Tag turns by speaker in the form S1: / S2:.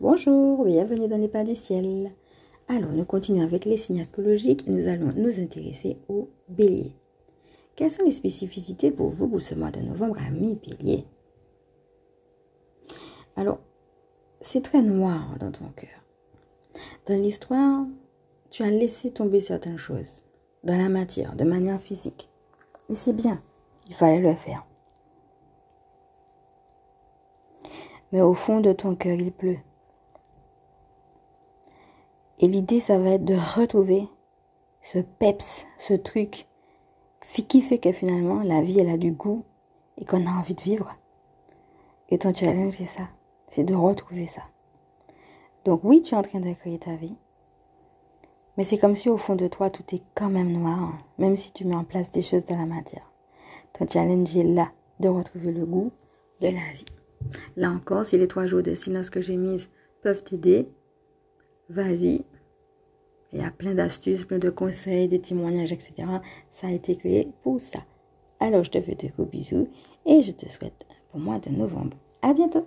S1: Bonjour, bienvenue dans les pas du ciel. Alors, nous continuons avec les signes astrologiques et nous allons nous intéresser au bélier. Quelles sont les spécificités pour vous pour ce mois de novembre, amis bélier Alors, c'est très noir dans ton cœur. Dans l'histoire, tu as laissé tomber certaines choses dans la matière, de manière physique. Et c'est bien, il fallait le faire. Mais au fond de ton cœur, il pleut. Et l'idée, ça va être de retrouver ce peps, ce truc qui fait que finalement, la vie, elle a du goût et qu'on a envie de vivre. Et ton challenge, c'est ça. C'est de retrouver ça. Donc oui, tu es en train de créer ta vie. Mais c'est comme si au fond de toi, tout est quand même noir, hein, même si tu mets en place des choses dans la matière. Ton challenge est là, de retrouver le goût de la vie. Là encore, si les trois jours de silence que j'ai mises peuvent t'aider, vas-y. Il y a plein d'astuces, plein de conseils, des témoignages, etc. Ça a été créé pour ça. Alors, je te fais de gros bisous et je te souhaite pour mois de novembre. À bientôt!